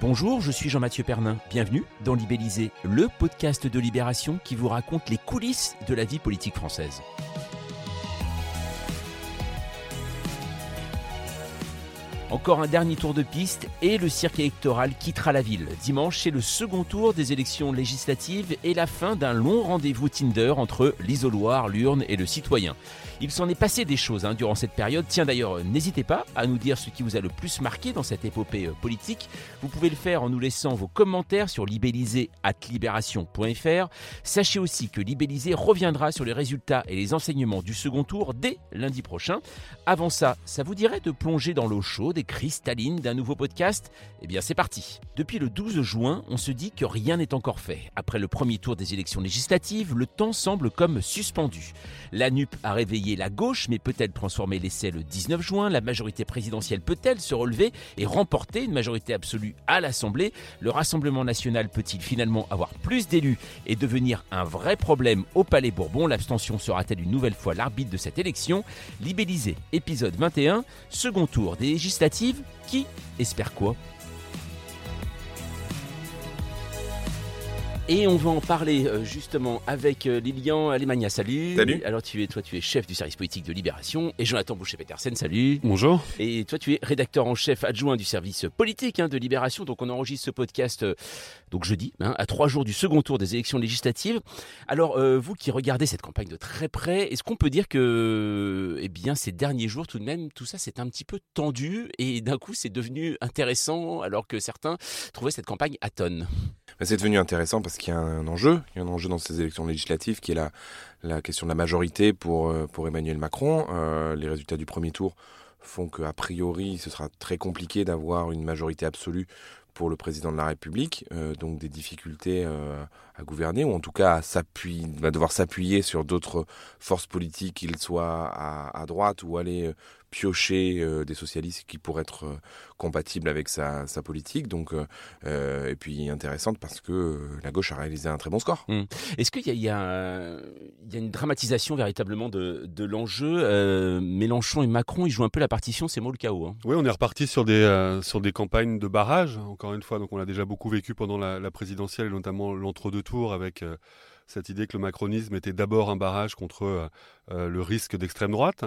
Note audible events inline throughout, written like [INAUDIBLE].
Bonjour, je suis Jean-Mathieu Pernin. Bienvenue dans Libellisé, le podcast de Libération qui vous raconte les coulisses de la vie politique française. Encore un dernier tour de piste et le cirque électoral quittera la ville. Dimanche, c'est le second tour des élections législatives et la fin d'un long rendez-vous Tinder entre l'isoloir, l'urne et le citoyen. Il s'en est passé des choses hein, durant cette période. Tiens d'ailleurs, n'hésitez pas à nous dire ce qui vous a le plus marqué dans cette épopée euh, politique. Vous pouvez le faire en nous laissant vos commentaires sur libellisé.libération.fr. Sachez aussi que Libellisé reviendra sur les résultats et les enseignements du second tour dès lundi prochain. Avant ça, ça vous dirait de plonger dans l'eau chaude et cristalline d'un nouveau podcast Eh bien c'est parti. Depuis le 12 juin, on se dit que rien n'est encore fait. Après le premier tour des élections législatives, le temps semble comme suspendu. La NUP a réveillé la gauche, mais peut-elle transformer l'essai le 19 juin? La majorité présidentielle peut-elle se relever et remporter une majorité absolue à l'Assemblée? Le Rassemblement national peut-il finalement avoir plus d'élus et devenir un vrai problème au Palais Bourbon? L'abstention sera-t-elle une nouvelle fois l'arbitre de cette élection? Libellisé, épisode 21, second tour des législatives, qui espère quoi Et on va en parler euh, justement avec euh, Lilian Alemagna. Salut. Salut. Alors tu es, toi, tu es chef du service politique de Libération et Jonathan Boucher-Petersen. Salut. Bonjour. Et toi, tu es rédacteur en chef adjoint du service politique hein, de Libération. Donc, on enregistre ce podcast euh, donc jeudi, hein, à trois jours du second tour des élections législatives. Alors, euh, vous qui regardez cette campagne de très près, est-ce qu'on peut dire que, eh bien, ces derniers jours, tout de même, tout ça, c'est un petit peu tendu et d'un coup, c'est devenu intéressant alors que certains trouvaient cette campagne à tonnes C'est devenu intéressant parce y a un enjeu. Il y a un enjeu dans ces élections législatives qui est la, question de la majorité pour, euh, Emmanuel Macron. Euh, les résultats du premier tour font qu'a priori, ce sera très compliqué d'avoir une majorité absolue pour le président de la République, euh, donc des difficultés à gouverner, ou en tout cas à s'appuyer, va devoir s'appuyer sur d'autres forces politiques, qu'ils soient à, à, droite ou aller piocher euh, des socialistes qui pourraient être euh, compatibles avec sa, sa politique. Donc, euh, et puis intéressante parce que la gauche a réalisé un très bon score. Mmh. Est-ce qu'il y, y, y, a une dramatisation véritablement de, de l'enjeu Mélenchon et Macron, ils jouent un peu la partition, c'est moi le chaos. Hein. Oui, on est reparti sur des, sur des campagnes de barrage, encore une fois. Donc on l'a déjà beaucoup vécu pendant la, la présidentielle et notamment l'entre-deux tours avec cette idée que le macronisme était d'abord un barrage contre euh, le risque d'extrême droite.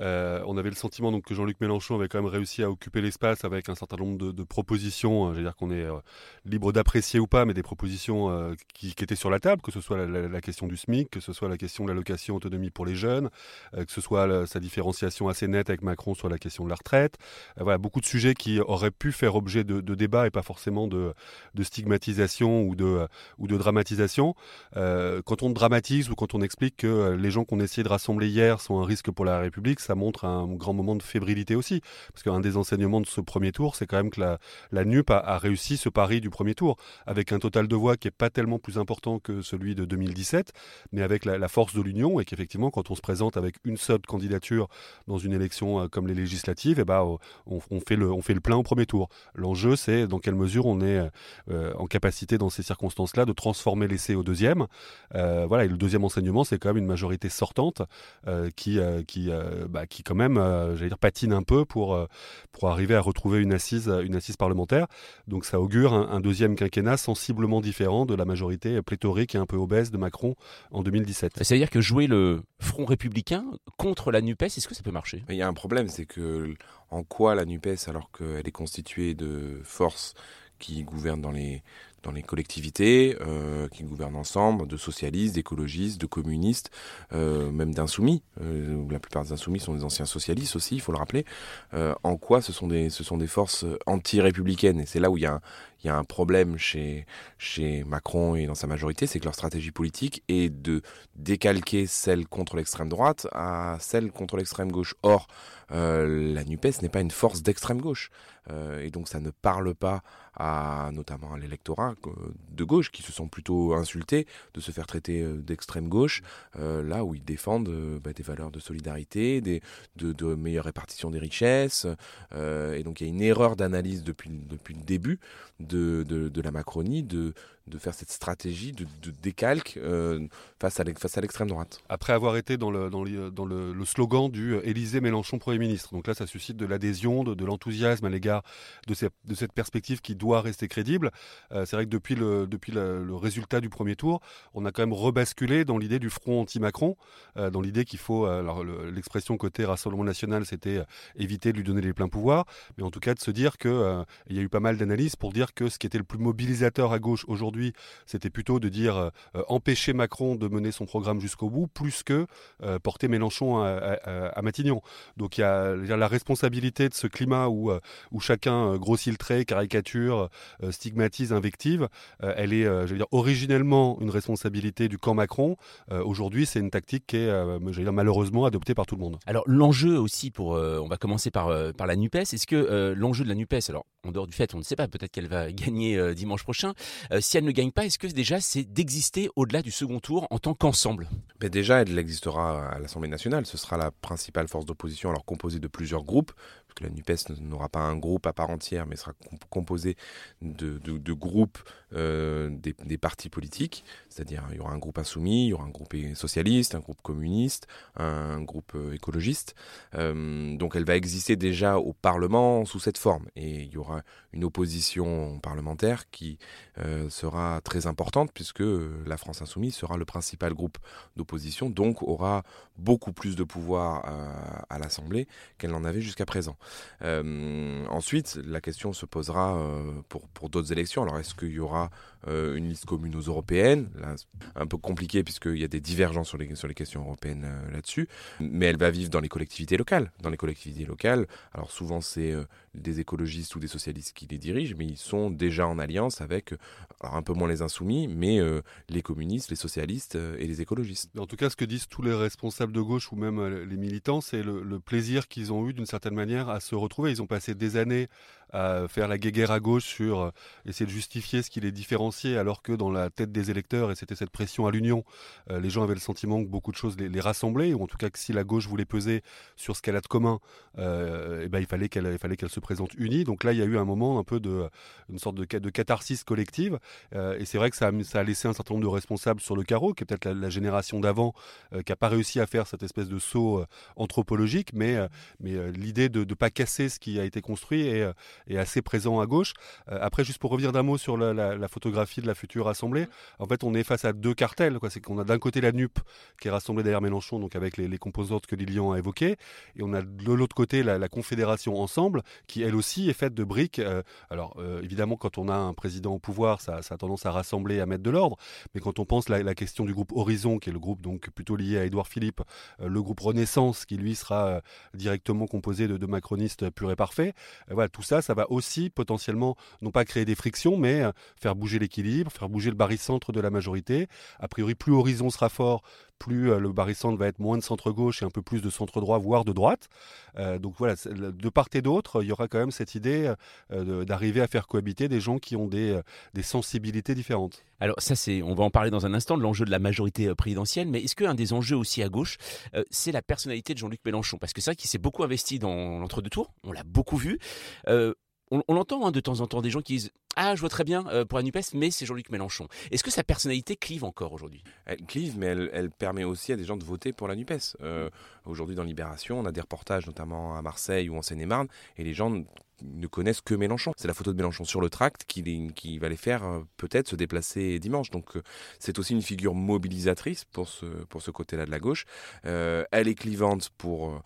Euh, on avait le sentiment donc que Jean-Luc Mélenchon avait quand même réussi à occuper l'espace avec un certain nombre de, propositions. Euh, je veux dire qu'on est euh, libre d'apprécier ou pas, mais des propositions euh, qui, étaient sur la table, que ce soit la, question du SMIC, que ce soit la question de l'allocation autonomie pour les jeunes, que ce soit sa différenciation assez nette avec Macron sur la question de la retraite. voilà, beaucoup de sujets qui auraient pu faire objet de, de débat et pas forcément de, de stigmatisation ou de, ou de dramatisation. quand on dramatise ou quand on explique que les gens qu'on essayait de rassembler hier sont un risque pour la République, ça montre un grand moment de fébrilité aussi. Parce qu'un des enseignements de ce premier tour, c'est quand même que la, la NUP a, réussi ce pari du premier tour, avec un total de voix qui n'est pas tellement plus important que celui de 2017, mais avec la, force de l'union, et qu'effectivement, quand on se présente avec une seule candidature dans une élection euh, comme les législatives, et eh ben, on, fait le, on fait le plein au premier tour. L'enjeu, c'est dans quelle mesure on est euh, en capacité, dans ces circonstances-là, de transformer l'essai au deuxième. Euh, voilà, et le deuxième enseignement, c'est quand même une majorité sortante qui, qui bah, qui quand même, euh, j'allais dire, patine un peu pour, euh, pour arriver à retrouver une assise, une assise parlementaire. Donc ça augure un, un, deuxième quinquennat sensiblement différent de la majorité pléthorique et un peu obèse de Macron en 2017. C'est-à-dire que jouer le front républicain contre la NUPES, est-ce que ça peut marcher? Il y a un problème, c'est que en quoi la NUPES, alors qu'elle est constituée de forces qui gouvernent dans les, dans les collectivités, euh, qui gouvernent ensemble, de socialistes, d'écologistes, de communistes, euh, même d'insoumis. Euh, la plupart des insoumis sont des anciens socialistes aussi, il faut le rappeler. En quoi ce sont des, ce sont des forces anti-républicaines? Et c'est là où il y, a un, il y a un problème chez, Macron et dans sa majorité, c'est que leur stratégie politique est de décalquer celle contre l'extrême droite à celle contre l'extrême gauche. Or, euh, la NUPES n'est pas une force d'extrême gauche. Euh, et donc ça ne parle pas à notamment à l'électorat euh, de gauche qui se sont plutôt insultés de se faire traiter d'extrême gauche, là où ils défendent bah, des valeurs de solidarité, de, meilleure répartition des richesses. et donc il y a une erreur d'analyse depuis le début de, de, de la Macronie de, de faire cette stratégie de, décalque euh, face à l'extrême droite. Après avoir été dans le, dans dans le, slogan du euh, Élysée Mélenchon Premier ministre, donc là ça suscite de l'adhésion, de, l'enthousiasme à l'égard de, de, cette perspective qui doit rester crédible. Euh, c'est vrai que depuis, le, depuis le, résultat du premier tour, on a quand même rebasculé dans l'idée du front anti-Macron, dans l'idée qu'il faut, alors l'expression côté Rassemblement national, c'était éviter de lui donner les pleins pouvoirs, mais en tout cas de se dire qu'il il y a eu pas mal d'analyses pour dire ce qui était le plus mobilisateur à gauche aujourd'hui c'était plutôt de dire euh, euh, empêcher Macron de mener son programme jusqu'au bout, plus que euh, porter Mélenchon à, Matignon. Donc il y a, la responsabilité de ce climat où, chacun grossit le trait, caricature, stigmatise, invective. elle est, je dire, originellement une responsabilité du camp Macron. Aujourd'hui, c'est une tactique qui est, dire, malheureusement adoptée par tout le monde. Alors l'enjeu aussi pour, on va commencer par, par la Nupes. Est-ce que l'enjeu de la Nupes, alors en dehors du fait, on ne sait pas, peut-être qu'elle va [LAUGHS] gagner dimanche prochain. si elle ne gagne pas, est-ce que déjà c'est d'exister au-delà du second tour en tant qu'ensemble? Mais Déjà, elle existera à l'Assemblée nationale. Ce sera la principale force d'opposition, alors composée de plusieurs groupes, que la NUPES n'aura pas un groupe à part entière, mais sera composée de, groupes euh, des, partis politiques. C'est-à-dire, il y aura un groupe insoumis, il y aura un groupe socialiste, un groupe communiste, un, groupe euh, écologiste. Euh, donc, elle va exister déjà au Parlement sous cette forme. Et il y aura une opposition parlementaire qui sera très importante puisque la France insoumise sera le principal groupe d'opposition, donc aura beaucoup plus de pouvoir à, l'Assemblée qu'elle n'en avait jusqu'à présent. Euh, ensuite, la question se posera pour, pour d'autres élections. Alors, est-ce qu'il y aura une liste commune aux européennes Là, un peu compliqué puisqu'il y a des divergences sur les, questions européennes là-dessus. Mais elle va vivre dans les collectivités locales. Dans les collectivités locales, alors souvent c'est des écologistes ou des socialistes qui les dirigent, mais ils sont déjà en alliance avec, alors un peu moins les insoumis, mais euh, les communistes, les socialistes euh, et les écologistes. En tout cas, ce que disent tous les responsables de gauche ou même euh, les militants, c'est le, plaisir qu'ils ont eu d'une certaine manière à se retrouver. Ils ont passé des années à faire la guéguerre à gauche sur euh, essayer de justifier ce qui les différenciait, alors que dans la tête des électeurs, et c'était cette pression à l'union, euh, les gens avaient le sentiment que beaucoup de choses les, rassemblaient, ou en tout cas que si la gauche voulait peser sur ce qu'elle a de commun, et euh, eh ben, il fallait qu'elle qu'elle se présente unie. Donc là, il y a eu un moment un peu de une sorte de, de catharsis collective, et c'est vrai que ça a, ça a laissé un certain nombre de responsables sur le carreau, qui est peut-être la, génération d'avant, qui n'a pas réussi à faire cette espèce de saut anthropologique, mais, mais l'idée de ne pas casser ce qui a été construit et est assez présent à gauche. Euh, après, juste pour revenir d'un mot sur la, photographie de la future assemblée, en fait, on est face à deux cartels. C'est qu'on a d'un côté la NUP qui est rassemblée derrière Mélenchon, donc avec les, composantes que Lilian a évoquées, et on a de l'autre côté la, Confédération Ensemble, qui elle aussi est faite de briques. Euh, alors, euh, évidemment, quand on a un président au pouvoir, ça, a tendance à rassembler, à mettre de l'ordre, mais quand on pense la, la question du groupe Horizon, qui est le groupe donc plutôt lié à Édouard Philippe, le groupe Renaissance, qui lui sera directement composé de, de macronistes purs et parfaits, voilà, tout ça, ça va aussi potentiellement non pas créer des frictions, mais euh, faire bouger l'équilibre, faire bouger le barycentre de la majorité. A priori, plus Horizon sera fort, plus euh, le barycentre va être moins de centre-gauche et un peu plus de centre-droit, voire de droite. Euh, donc voilà, de part et d'autre, il y aura quand même cette idée d'arriver à faire cohabiter des gens qui ont des, des sensibilités différentes. Alors ça, c'est, on va en parler dans un instant de l'enjeu de la majorité présidentielle, mais est-ce qu'un des enjeux aussi à gauche, c'est la personnalité de Jean-Luc Mélenchon? Parce que c'est vrai qu'il s'est beaucoup investi dans l'entre-deux tours, on l'a beaucoup vu on, entend hein, de temps en temps des gens qui disent Ah, je vois très bien euh, pour la NUPES, mais c'est Jean-Luc Mélenchon. Est-ce que sa personnalité clive encore aujourd'hui? Elle clive, mais elle, permet aussi à des gens de voter pour la NUPES. Euh, aujourd'hui, dans Libération, on a des reportages, notamment à Marseille ou en Seine-et-Marne, et les gens ne connaissent que Mélenchon. C'est la photo de Mélenchon sur le tract qui, va les faire euh, peut-être se déplacer dimanche. Donc euh, c'est aussi une figure mobilisatrice pour ce, pour ce côté-là de la gauche. Euh, elle est clivante pour,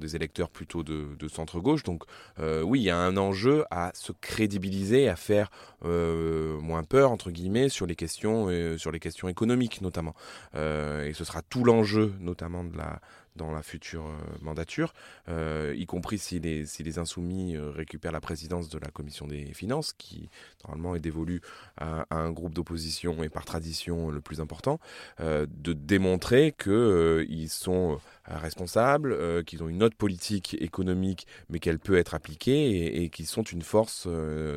des électeurs plutôt de, de centre-gauche. Donc oui, il y a un enjeu à se crédibiliser, à faire moins peur, entre guillemets, sur les questions, sur les questions économiques notamment. et ce sera tout l'enjeu notamment de la dans la future mandature, y compris si les, insoumis récupèrent la présidence de la commission des finances, qui normalement est dévolue à, un groupe d'opposition et par tradition le plus important, de démontrer qu'ils sont responsables, qu'ils ont une autre politique économique, mais qu'elle peut être appliquée et, qu'ils sont une force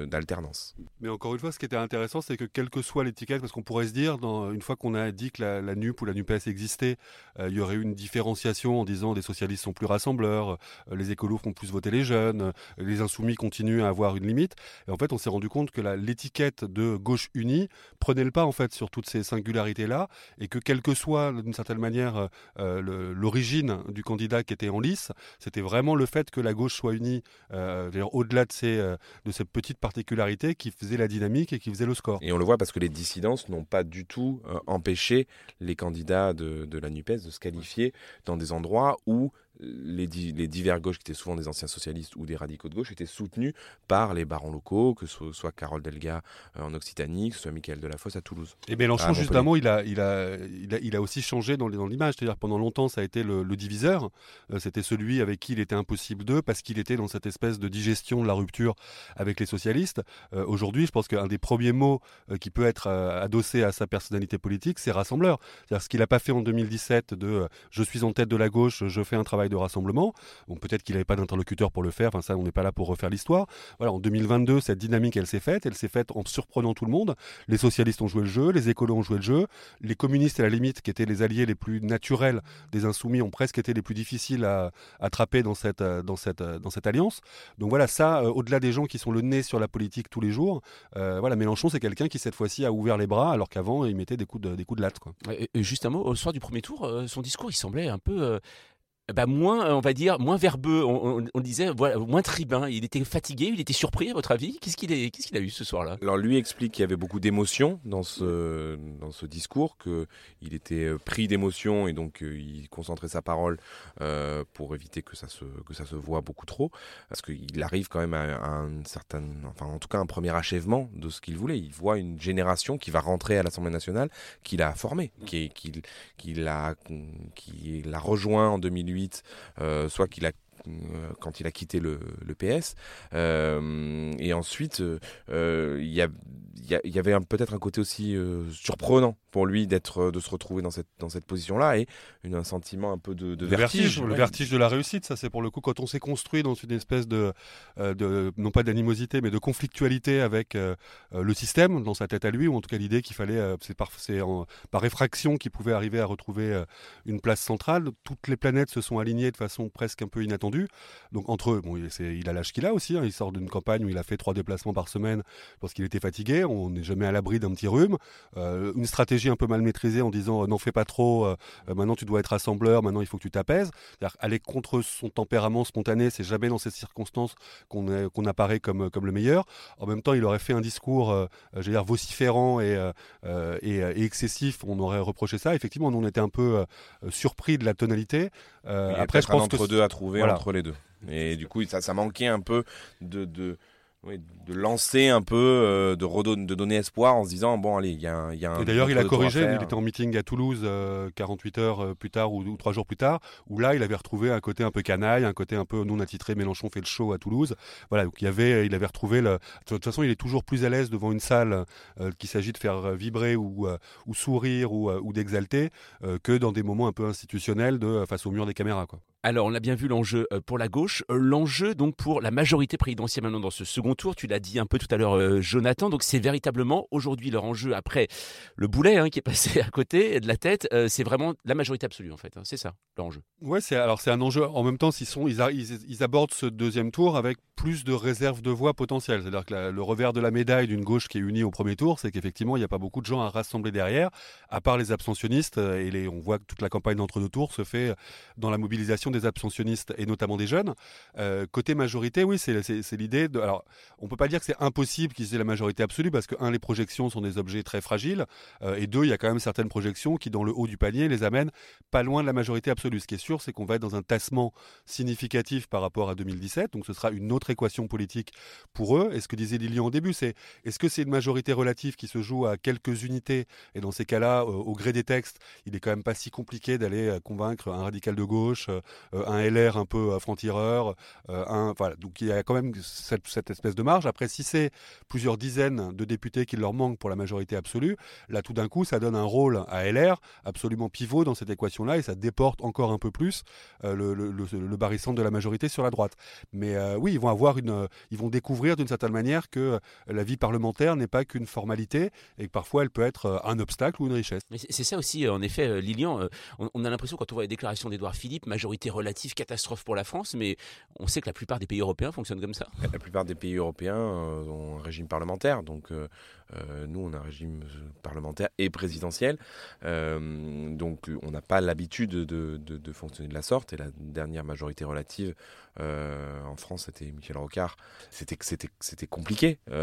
d'alternance. Mais encore une fois, ce qui était intéressant, c'est que quelle que soit l'étiquette, parce qu'on pourrait se dire, une fois qu'on a dit que la, NUP ou la NUPES existait, il y aurait eu une différenciation en disant des socialistes sont plus rassembleurs, les écolos font plus voter les jeunes, les insoumis continuent à avoir une limite. Et en fait, on s'est rendu compte que l'étiquette de gauche unie prenait le pas en fait sur toutes ces singularités-là, et que quelle que soit d'une certaine manière euh, l'origine du candidat qui était en lice, c'était vraiment le fait que la gauche soit unie, euh, au-delà de ces, euh, de ces petites particularités, qui faisait la dynamique et qui faisait le score. Et on le voit parce que les dissidences n'ont pas du tout empêché les candidats de, de la NUPES de se qualifier dans des endroits où les, les, divers gauches, qui étaient souvent des anciens socialistes ou des radicaux de gauche, étaient soutenus par les barons locaux, que ce soit Carole Delga euh, en Occitanie, que ce soit Michael Delafosse à Toulouse. Et Mélenchon, justement, il a, il, a, il, a, il a aussi changé dans l'image. C'est-à-dire pendant longtemps, ça a été le, diviseur. Euh, c'était celui avec qui il était impossible d'eux, parce qu'il était dans cette espèce de digestion de la rupture avec les socialistes. Euh, aujourd'hui, je pense qu'un des premiers mots qui peut être adossé à sa personnalité politique, c'est rassembleur. C'est-à-dire ce qu'il n'a pas fait en 2017 de je suis en tête de la gauche, je fais un travail de rassemblement. Bon, peut-être qu'il n'avait pas d'interlocuteur pour le faire. Enfin, ça, on n'est pas là pour refaire l'histoire. Voilà, en 2022, cette dynamique, elle s'est faite. Elle s'est faite en surprenant tout le monde. Les socialistes ont joué le jeu, les écolos ont joué le jeu, les communistes, à la limite, qui étaient les alliés les plus naturels des insoumis, ont presque été les plus difficiles à attraper dans cette, dans cette, alliance. Donc voilà, ça, euh, au-delà des gens qui sont le nez sur la politique tous les jours, euh, voilà, Mélenchon, c'est quelqu'un qui cette fois-ci a ouvert les bras, alors qu'avant, il mettait des coups de, des coups latte. Quoi. Et, juste un mot, au soir du premier tour, euh, son discours, il semblait un peu bah moins, euh, on va dire, moins verbeux. On, disait, moins tribun. Il était fatigué, il était surpris, à votre avis Qu'est-ce qu'il a eu ce soir-là? Alors lui explique qu'il y avait beaucoup d'émotions dans ce, discours, qu'il était euh, pris d'émotions et donc euh, il concentrait sa parole pour éviter que ça, se, que voit beaucoup trop. Parce qu'il arrive quand même à, un certain, enfin en tout cas un premier achèvement de ce qu'il voulait. Il voit une génération qui va rentrer à l'Assemblée nationale, qu'il a formée, qui, qui, qui l'a rejoint en 2008 euh, soit qu'il a quand il a quitté le, PS. Euh, et ensuite, il y, y, avait peut-être un côté aussi surprenant pour lui d'être euh, de se retrouver dans cette dans cette position là et une, un sentiment un peu de, de vertige, le vertige de la réussite ça c'est pour le coup quand on s'est construit dans une espèce de, euh, de non pas d'animosité mais de conflictualité avec euh, le système dans sa tête à lui ou en tout cas l'idée qu'il fallait c'est par par réfraction qu'il pouvait arriver à retrouver une place centrale. Toutes les planètes se sont alignées de façon presque un peu inattendue donc entre eux bon il, il a l'âge qu'il a aussi hein, il sort d'une campagne où il a fait trois déplacements par semaine lorsqu'il était fatigué on n'est jamais à l'abri d'un petit rhume une stratégie un peu mal maîtrisée en disant euh, n'en fais pas trop, euh, euh, maintenant tu dois être assembleur, maintenant il faut que tu t'apaises. Aller contre son tempérament spontané, c'est jamais dans ces circonstances qu'on qu'on apparaît comme, comme le meilleur. En même temps, il aurait fait un discours, je dire, vociférant et, et, excessif, on aurait reproché ça. Effectivement, on était un peu surpris de la tonalité. après, je pense entre deux à trouver entre les deux. Et du coup, ça, ça manquait un peu de, de oui, de lancer un peu, euh, de, redonner, de donner espoir en se disant bon allez, il y a, un. Y a un et d'ailleurs, il a corrigé. Il était en meeting à Toulouse 48 euh, heures euh, plus tard ou, ou, 3 jours plus tard, où là, il avait retrouvé un côté un peu canaille, un côté un peu non attitré. Mélenchon fait le show à Toulouse. Voilà, donc il avait, il avait retrouvé. Le... De toute façon, il est toujours plus à l'aise devant une salle qu'il s'agit de faire vibrer ou, ou sourire ou, ou d'exalter que dans des moments un peu institutionnels de face au mur des caméras, quoi. Alors, on a bien vu l'enjeu euh, pour la gauche, euh, l'enjeu donc pour la majorité présidentielle maintenant dans ce second tour. Tu l'as dit un peu tout à l'heure, euh, Jonathan. Donc, c'est véritablement aujourd'hui leur enjeu après le boulet hein, qui est passé [LAUGHS] à côté de la tête. c'est vraiment la majorité absolue en fait. Hein. c'est ça l'enjeu. Ouais, c'est alors c'est un enjeu. En même temps, ils sont, ils, abordent ce deuxième tour avec plus de réserves de voix potentielles. C'est-à-dire que le revers de la médaille d'une gauche qui est unie au premier tour, c'est qu'effectivement, il n'y a pas beaucoup de gens à rassembler derrière, à part les abstentionnistes. Et on voit que toute la campagne d'entre deux tours se fait dans la mobilisation des abstentionnistes et notamment des jeunes. Euh, côté majorité, oui, c'est l'idée. Alors, on peut pas dire que c'est impossible qu'ils aient la majorité absolue parce que un, les projections sont des objets très fragiles, euh, et deux, il y a quand même certaines projections qui, dans le haut du panier, les amènent pas loin de la majorité absolue. Ce qui est sûr, c'est qu'on va être dans un tassement significatif par rapport à 2017. Donc, ce sera une autre équation politique pour eux. Et ce que disait Lilian au début, c'est est-ce que c'est une majorité relative qui se joue à quelques unités? Et dans ces cas-là, au gré des textes, il est quand même pas si compliqué d'aller convaincre un radical de gauche, un LR un peu franc-tireur, un voilà. Donc il y a quand même cette, espèce de marge. Après, si c'est plusieurs dizaines de députés qui leur manquent pour la majorité absolue, là tout d'un coup, ça donne un rôle à LR absolument pivot dans cette équation-là et ça déporte encore un peu plus euh, le, le, le, de la majorité sur la droite. Mais euh, oui, ils vont avoir une, ils vont découvrir d'une certaine manière que euh, la vie parlementaire n'est pas qu'une formalité et que parfois elle peut être un obstacle ou une richesse. C'est ça aussi, en effet, Lilian. On, a l'impression quand on voit les déclarations d'Édouard Philippe, majorité relative, catastrophe pour la France, mais on sait que la plupart des pays européens fonctionnent comme ça. La plupart des pays européens ont un régime parlementaire, donc euh, nous, on a un régime parlementaire et présidentiel. Euh, donc, on n'a pas l'habitude de, fonctionner de la sorte. Et la dernière majorité relative euh, en France, c'était Michel Rocard. C'était compliqué. il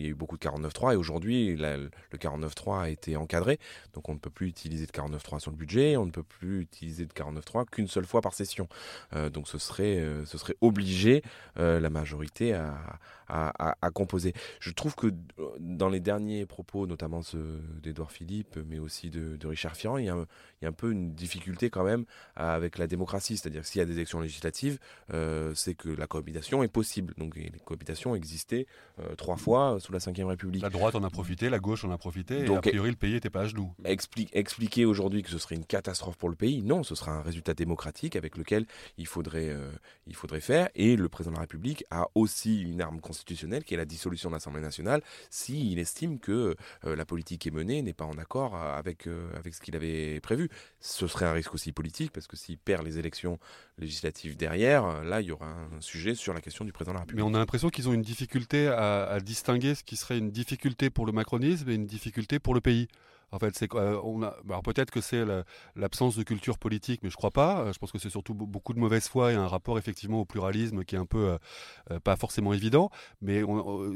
y a eu beaucoup de 49.3 et aujourd'hui, le 49.3 a été encadré. Donc, on ne peut plus utiliser de 49.3 sur le budget. On ne peut plus utiliser de 49.3 qu'une seule fois par session. donc, ce serait, ce serait obligé la majorité à, à, composer. Je trouve que dans les derniers propos, notamment ceux d'Edouard Philippe, mais aussi de, Richard Ferrand, il y, a un, il y, a un, peu une difficulté quand même avec la démocratie. C'est-à-dire que s'il y a des élections législatives, euh, c'est que la cohabitation est possible. Donc les cohabitations existaient euh, trois fois sous la Ve République. La droite en a profité, la gauche en a profité, Donc, et a priori le pays n'était pas à genoux. expliquer aujourd'hui que ce serait une catastrophe pour le pays, non, ce sera un résultat démocratique avec lequel il faudrait, euh, il faudrait faire. Et le président de la République a aussi une arme constitutionnelle qui est la dissolution de l'Assemblée nationale s'il estime que euh, la politique qui est menée n'est pas en accord avec, avec ce qu'il avait prévu. Ce serait un risque aussi politique parce que s'il perd les élections législatives derrière, là il y aura un sujet sur la question du président de la République. Mais on a l'impression qu'ils ont une difficulté à, distinguer ce qui serait une difficulté pour le macronisme et une difficulté pour le pays. En fait, c'est euh, a, peut-être que c'est l'absence de culture politique, mais je crois pas. Euh, je pense que c'est surtout beaucoup de mauvaise foi et un rapport effectivement au pluralisme qui est un peu euh, pas forcément évident. Mais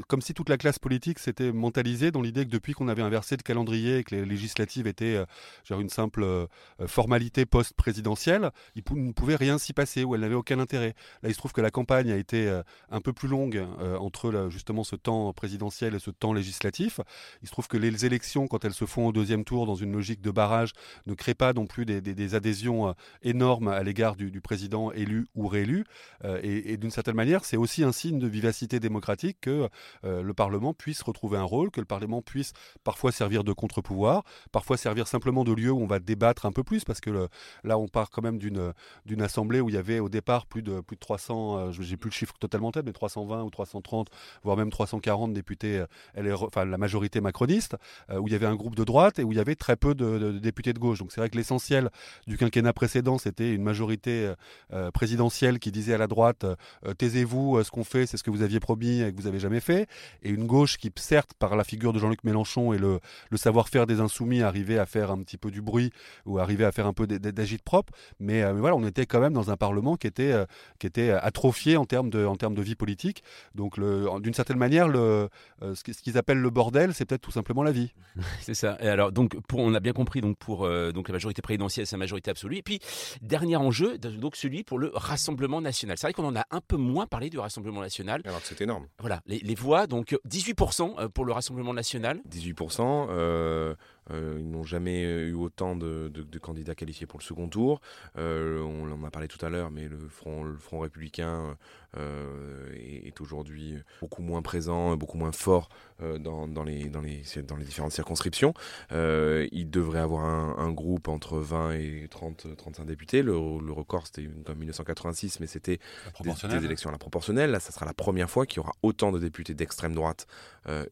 comme si toute la classe politique s'était mentalisée dans l'idée que depuis qu'on avait inversé le calendrier et que les législatives étaient genre une simple formalité post-présidentielle, il ne pouvait rien s'y passer ou elle n'avait aucun intérêt. Là, il se trouve que la campagne a été un peu plus longue entre justement ce temps présidentiel et ce temps législatif. Il se trouve que les élections, quand elles se font au deuxième tour dans une logique de barrage ne crée pas non plus des, adhésions euh, énormes à l'égard du, président élu ou réélu. Euh, et, d'une certaine manière, c'est aussi un signe de vivacité démocratique que euh, le Parlement puisse retrouver un rôle, que le Parlement puisse parfois servir de contre-pouvoir, parfois servir simplement de lieu où on va débattre un peu plus, parce que là, on part quand même d'une assemblée où il y avait au départ plus de plus de 300, j'ai plus le chiffre totalement en tête, mais 320 ou 330, voire même 340 députés, enfin la majorité macroniste, où il y avait un groupe de droite et où il y avait très peu de, députés de gauche. Donc c'est vrai que l'essentiel du quinquennat précédent, c'était une majorité euh, euh, présidentielle qui disait à la droite euh, taisez-vous, ce qu'on fait, c'est ce que vous aviez promis et que vous avez jamais fait, et une gauche qui, certes, par la figure de Jean-Luc Mélenchon et le, savoir-faire des insoumis, arrivait à faire un petit peu du bruit ou arrivait à faire un peu d'agite propre, mais, voilà, on était quand même dans un parlement qui était, qui était atrophié en termes de, en termes de vie politique. Donc d'une certaine manière, le, ce qu'ils appellent le bordel, c'est peut-être tout simplement la vie. [LAUGHS] c'est ça. Et alors, alors, donc, pour, on a bien compris, donc, pour euh, donc, la majorité présidentielle, sa majorité absolue. Et puis, dernier enjeu, donc celui pour le Rassemblement national. C'est vrai qu'on en a un peu moins parlé du Rassemblement national. Alors que c'est énorme. Voilà, les, les, voix, donc 18% euh, pour le Rassemblement national. 18%. Euh, euh, ils n'ont jamais eu autant de, candidats qualifiés pour le second tour. Euh, on en a parlé tout à l'heure, mais le Front, le front républicain euh, est, aujourd'hui beaucoup moins présent, beaucoup moins fort dans, les, dans, les, dans les différentes circonscriptions. il devrait avoir un, groupe entre 20 et 30, 35 députés. Le, record, c'était en 1986, mais c'était des, élections à la proportionnelle. Là, ça sera la première fois qu'il y aura autant de députés d'extrême droite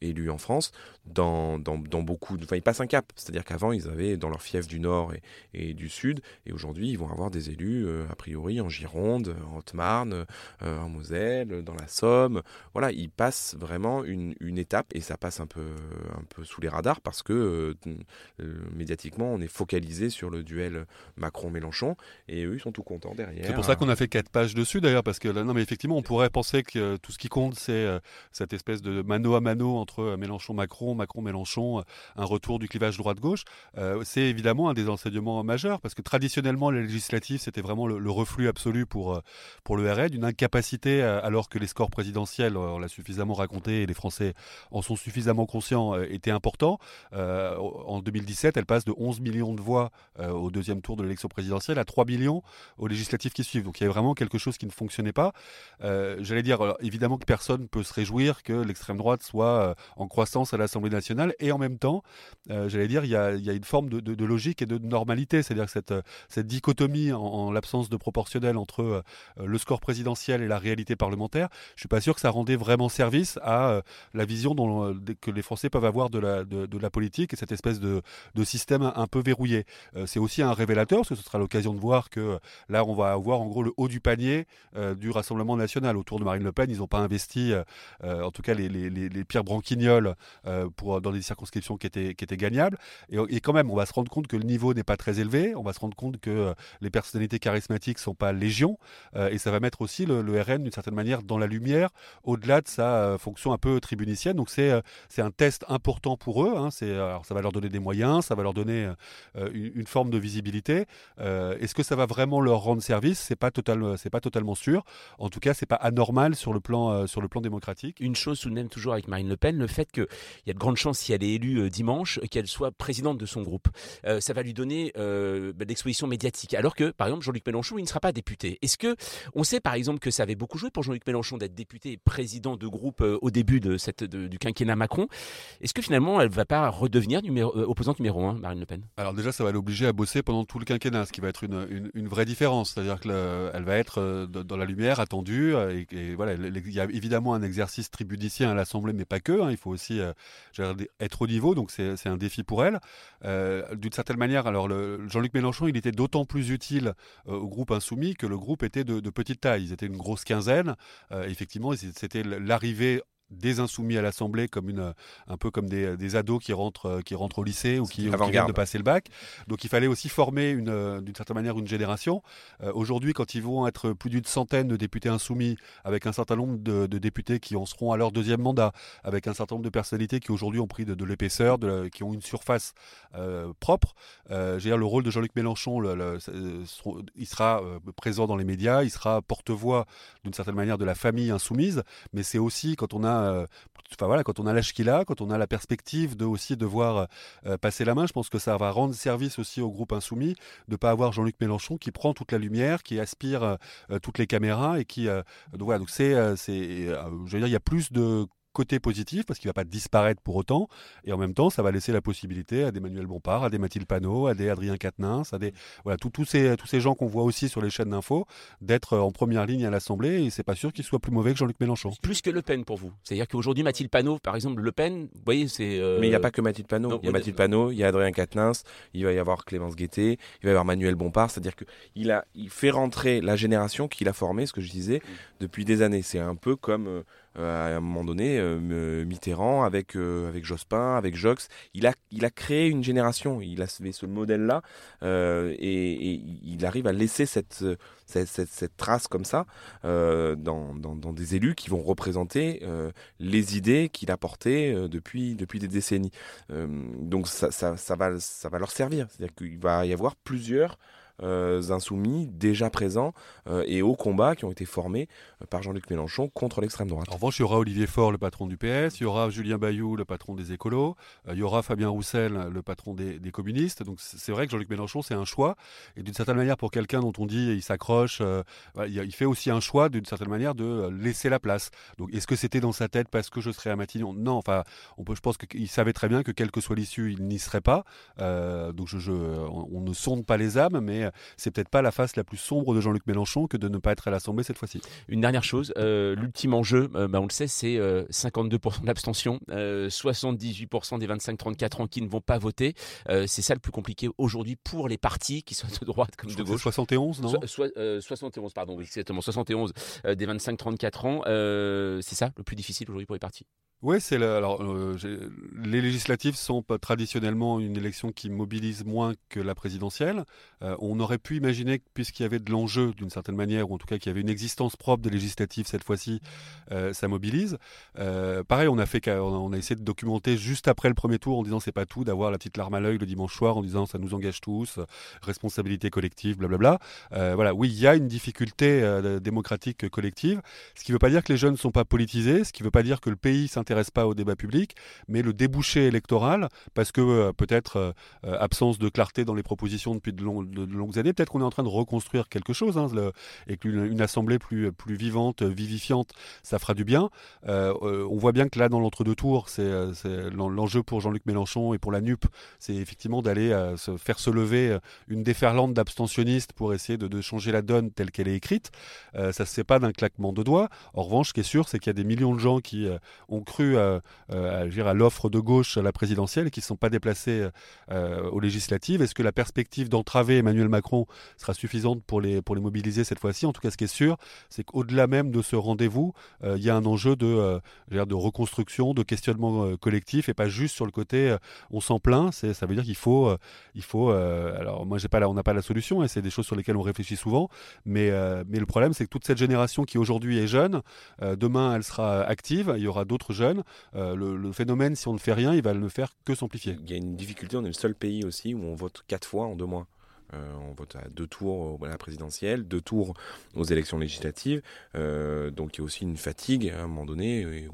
élus en France. Dans, dans, dans beaucoup, enfin, il passe un c'est-à-dire qu'avant, ils avaient dans leur fief du Nord et, du Sud, et aujourd'hui, ils vont avoir des élus, euh, a priori, en Gironde, en Haute-Marne, euh, en Moselle, dans la Somme. Voilà, ils passent vraiment une, étape, et ça passe un peu, un peu sous les radars, parce que euh, médiatiquement, on est focalisé sur le duel Macron-Mélenchon, et eux, ils sont tout contents derrière. C'est pour ça qu'on a fait quatre pages dessus, d'ailleurs, parce que non, mais effectivement, on pourrait penser que tout ce qui compte, c'est cette espèce de mano à mano entre Mélenchon-Macron, Macron-Mélenchon, un retour du clivage droite-gauche, c'est évidemment un des enseignements majeurs, parce que traditionnellement, les législatives, c'était vraiment le, reflux absolu pour, pour le RN, une incapacité, alors que les scores présidentiels, on l'a suffisamment raconté, et les Français en sont suffisamment conscients, étaient importants. en 2017, elle passe de 11 millions de voix au deuxième tour de l'élection présidentielle à 3 millions aux législatives qui suivent. Donc il y a vraiment quelque chose qui ne fonctionnait pas. J'allais dire, évidemment que personne ne peut se réjouir que l'extrême droite soit en croissance à l'Assemblée nationale, et en même temps, j'allais dire, il y, a, une forme de, logique et de normalité, c'est-à-dire que cette, dichotomie en, l'absence de proportionnel entre le score présidentiel et la réalité parlementaire, je suis pas sûr que ça rendait vraiment service à la vision dont, que les Français peuvent avoir de la, politique et cette espèce de, système un, peu verrouillé. c'est aussi un révélateur, parce que ce sera l'occasion de voir que là, on va avoir en gros le haut du panier du Rassemblement national. Autour de Marine Le Pen, ils n'ont pas investi, en tout cas les pires branquignoles pour, dans des circonscriptions qui étaient, qui étaient gagnables. Et, quand même, on va se rendre compte que le niveau n'est pas très élevé. On va se rendre compte que les personnalités charismatiques sont pas légion. et ça va mettre aussi le, RN, d'une certaine manière, dans la lumière, au-delà de sa fonction un peu tribunicienne. Donc c'est c'est un test important pour eux. Hein. Ça va leur donner des moyens, ça va leur donner une, une, forme de visibilité. Est-ce que ça va vraiment leur rendre service? C'est pas total, c'est pas totalement sûr. En tout cas, c'est pas anormal sur le plan sur le plan démocratique. Une chose tout de même toujours avec Marine Le Pen, le fait qu'il y a de grandes chances si elle est élue euh, dimanche qu'elle présidente de son groupe. Euh, ça va lui donner euh, bah, l'exposition médiatique. Alors que, par exemple, Jean-Luc Mélenchon, il ne sera pas député. Est-ce que on sait, par exemple, que ça avait beaucoup joué pour Jean-Luc Mélenchon d'être député et président de groupe au début de cette, du quinquennat Macron Est-ce que finalement, elle ne va pas redevenir numéro, opposante numéro un, Marine Le Pen? Alors déjà, ça va l'obliger à bosser pendant tout le quinquennat, ce qui va être une, une, vraie différence. C'est-à-dire qu'elle va être dans la lumière, attendue. Et, voilà, il y a évidemment un exercice tribudicien à l'Assemblée, mais pas que. Hein. Il faut aussi euh, être au niveau, donc c'est un défi pour elle. Euh, d'une certaine manière, alors Jean-Luc Mélenchon, il était d'autant plus utile euh, au groupe insoumis que le groupe était de, de petite taille. Ils étaient une grosse quinzaine. effectivement, c'était l'arrivée des insoumis à l'Assemblée comme une, un peu comme des, des, ados qui rentrent, euh, qui rentrent au lycée ou qui, viennent de passer le bac. Donc il fallait aussi former une, euh, d'une certaine manière une génération. Euh, aujourd'hui, quand ils vont être plus d'une centaine de députés insoumis, avec un certain nombre de, de, députés qui en seront à leur deuxième mandat, avec un certain nombre de personnalités qui aujourd'hui ont pris de, de l'épaisseur, qui ont une surface euh, propre, euh, dire, le rôle de Jean-Luc Mélenchon, le, il sera présent dans les médias, il sera porte-voix d'une certaine manière de la famille insoumise, mais c'est aussi quand on a euh, enfin voilà, quand on a l'âge qu'il a, quand on a la perspective de aussi devoir euh, passer la main, je pense que ça va rendre service aussi au groupe insoumis de pas avoir Jean-Luc Mélenchon qui prend toute la lumière, qui aspire euh, toutes les caméras et qui donc voilà, c'est c'est je veux dire il y a plus de côté positif parce qu'il ne va pas disparaître pour autant et en même temps ça va laisser la possibilité à des Manuel Bompard, à des Mathilde Panot, à des Adrien Quatennens, à des voilà tous ces tous ces gens qu'on voit aussi sur les chaînes d'infos d'être en première ligne à l'Assemblée et c'est pas sûr qu'ils soient plus mauvais que Jean-Luc Mélenchon. Plus que Le Pen pour vous. C'est-à-dire qu'aujourd'hui Mathilde Panot par exemple Le Pen, vous voyez c'est euh, Mais il n'y a pas que Mathilde Panot, il y a Mathilde Panot, il y a Adrien Quatennens, il va y avoir Clémence Guettet, il va y avoir Manuel Bompard, c'est-à-dire que il a il fait rentrer la génération qu'il a formée, ce que je disais, depuis des années. C'est un peu comme euh, euh, à un moment donné, euh, Mitterrand avec, euh, avec Jospin, avec Jox, il a, il a créé une génération, il a ce modèle-là, et, il arrive à laisser cette, cette, trace comme ça dans, dans, des élus qui vont représenter les idées qu'il a portées depuis, depuis des décennies. donc ça, ça, ça, va, ça va leur servir, c'est-à-dire qu'il va y avoir plusieurs euh, insoumis déjà présents euh, et au combat qui ont été formés euh, par Jean-Luc Mélenchon contre l'extrême droite. En revanche, il y aura Olivier Faure, le patron du PS, il y aura Julien Bayou, le patron des écolos, il y aura Fabien Roussel, le patron des, communistes. Donc c'est vrai que Jean-Luc Mélenchon, c'est un choix. Et d'une certaine manière, pour quelqu'un dont on dit il s'accroche, il fait aussi un choix d'une certaine manière de laisser la place. Donc est-ce que c'était dans sa tête parce que je serais à Matignon? Non, enfin, on peut, je pense qu'il savait très bien que quelle que soit l'issue, il n'y serait pas. donc je, on, ne sonde pas les âmes, mais c'est peut-être pas la face la plus sombre de Jean-Luc Mélenchon que de ne pas être à l'Assemblée cette fois-ci. Une dernière chose, euh, l'ultime enjeu, euh, bah, on le sait, c'est 52% d'abstention, 78% des 25-34 ans qui ne vont pas voter. Euh, c'est ça le plus compliqué aujourd'hui pour les partis qui sont de droite comme de gauche. 71, non? 71, pardon, oui, exactement, 71 des 25-34 ans. c'est ça le plus difficile aujourd'hui pour les partis? Oui, c'est alors euh, les législatives sont traditionnellement une élection qui mobilise moins que la présidentielle. Euh, on aurait pu imaginer que puisqu'il y avait de l'enjeu d'une certaine manière, ou en tout cas qu'il y avait une existence propre des législatives cette fois-ci, euh, ça mobilise. pareil, on a fait, on a essayé de documenter juste après le premier tour en disant c'est pas tout d'avoir la petite larme à l'œil le dimanche soir en disant ça nous engage tous, responsabilité collective, blablabla. voilà, oui, il y a une difficulté démocratique collective, ce qui ne veut pas dire que les jeunes ne sont pas politisés, ce qui ne veut pas dire que le pays s'intéresse s'intéresse pas au débat public, mais le débouché électoral, parce que euh, peut-être euh, euh, absence de clarté dans les propositions depuis de, longues années, peut-être qu'on est en train de reconstruire quelque chose, hein, et qu'une une assemblée plus, vivante, vivifiante, ça fera du bien. on voit bien que là, dans l'entre-deux tours, c'est l'enjeu pour Jean-Luc Mélenchon et pour la NUP, c'est effectivement d'aller faire se lever une déferlante d'abstentionnistes pour essayer de, changer la donne telle qu'elle est écrite. ça ne se fait pas d'un claquement de doigts. En revanche, ce qui est sûr, c'est qu'il y a des millions de gens qui ont cru euh, à, l'offre de gauche à la présidentielle et qui ne sont pas déplacés euh, aux législatives. Est-ce que la perspective d'entraver Emmanuel Macron sera suffisante pour les, pour les mobiliser cette fois-ci En tout cas, ce qui est sûr, c'est qu'au-delà même de ce rendez-vous, euh, il y a un enjeu de, de reconstruction, de questionnement collectif et pas juste sur le côté on s'en plaint. Ça veut dire qu'il faut, il faut. alors moi, pas on n'a pas la solution et c'est des choses sur lesquelles on réfléchit souvent. Mais, mais le problème, c'est que toute cette génération qui aujourd'hui est jeune, demain elle sera active. Il y aura d'autres jeunes euh, le, phénomène, si on ne fait rien, il va ne faire que s'amplifier. Il y a une difficulté, on est le seul pays aussi où on vote quatre fois en deux mois. Euh, on vote à deux tours à la présidentielle, deux tours aux élections législatives. Euh, donc il y a aussi une fatigue à un moment donné,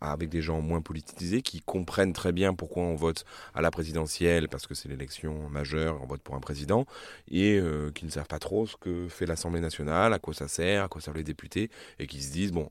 avec des gens moins politisés qui comprennent très bien pourquoi on vote à la présidentielle, parce que c'est l'élection majeure, on vote pour un président, et qui ne savent pas trop ce que fait l'Assemblée nationale, à quoi ça sert, à quoi servent les députés, et qui se disent, bon,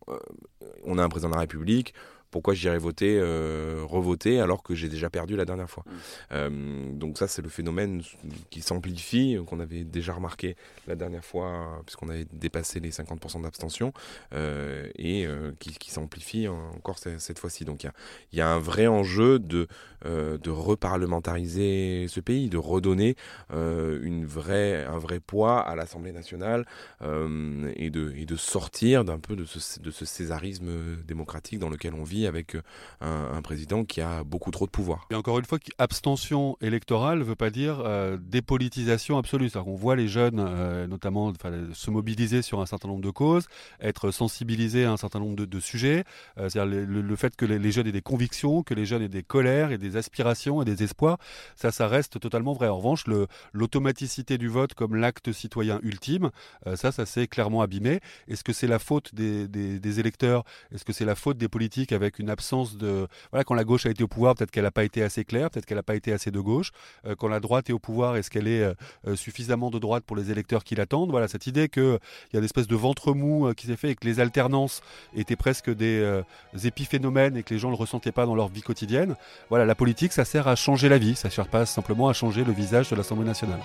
on a un président de la République, pourquoi j'irais voter, euh, revoter alors que j'ai déjà perdu la dernière fois. Mm. Euh, donc ça, c'est le phénomène qui s'amplifie, qu'on avait déjà remarqué la dernière fois, puisqu'on avait dépassé les 50% d'abstention, euh, et qui, s'amplifie encore cette, fois-ci. Donc il y, y a, un vrai enjeu de, de reparlementariser ce pays, de redonner une vraie, un vrai poids à l'Assemblée nationale et, de, et de sortir d'un peu de ce, de ce césarisme démocratique dans lequel on vit avec euh, un, président qui a beaucoup trop de pouvoir. Et encore une fois, abstention électorale ne veut pas dire euh, dépolitisation absolue. On voit les jeunes, euh, notamment, se mobiliser sur un certain nombre de causes, être sensibilisés à un certain nombre de, sujets. C'est-à-dire le, fait que les, jeunes aient des convictions, que les jeunes aient des colères et des aspirations et des espoirs, ça, ça reste totalement vrai. En revanche, l'automaticité du vote comme l'acte citoyen ultime, ça, ça s'est clairement abîmé. Est-ce que c'est la faute des, des électeurs? Est-ce que c'est la faute des politiques avec une absence de. Voilà, quand la gauche a été au pouvoir, peut-être qu'elle n'a pas été assez claire, peut-être qu'elle n'a pas été assez de gauche. Euh, quand la droite est au pouvoir, est-ce qu'elle est, euh, suffisamment de droite pour les électeurs qui l'attendent? Voilà, cette idée qu'il y a une espèce de ventre mou euh, qui s'est fait et que les alternances étaient presque des épiphénomènes et que les gens ne le ressentaient pas dans leur vie quotidienne. Voilà, la politique, ça sert à changer la vie, ça ne sert pas simplement à changer le visage de l'Assemblée nationale.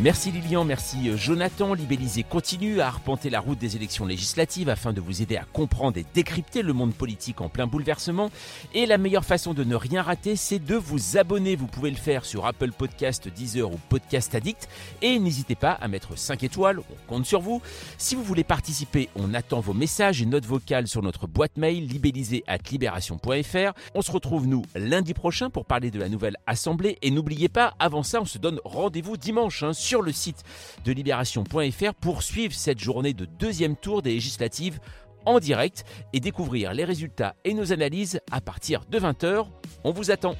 Merci Lilian, merci euh, Jonathan. Libellisé continue à arpenter la route des élections législatives afin de vous aider à comprendre et décrypter le monde politique en plein bouleversement. Et la meilleure façon de ne rien rater, c'est de vous abonner. Vous pouvez le faire sur Apple Podcast, Deezer ou Podcast Addict. Et n'hésitez pas à mettre 5 étoiles, on compte sur vous. Si vous voulez participer, on attend vos messages et notes vocales sur notre boîte mail libellisé at libération.fr. On se retrouve nous lundi prochain pour parler de la nouvelle Assemblée. Et n'oubliez pas, avant ça, on se donne rendez-vous dimanche. Hein, sur le site de libération.fr pour suivre cette journée de deuxième tour des législatives en direct et découvrir les résultats et nos analyses à partir de 20h. On vous attend.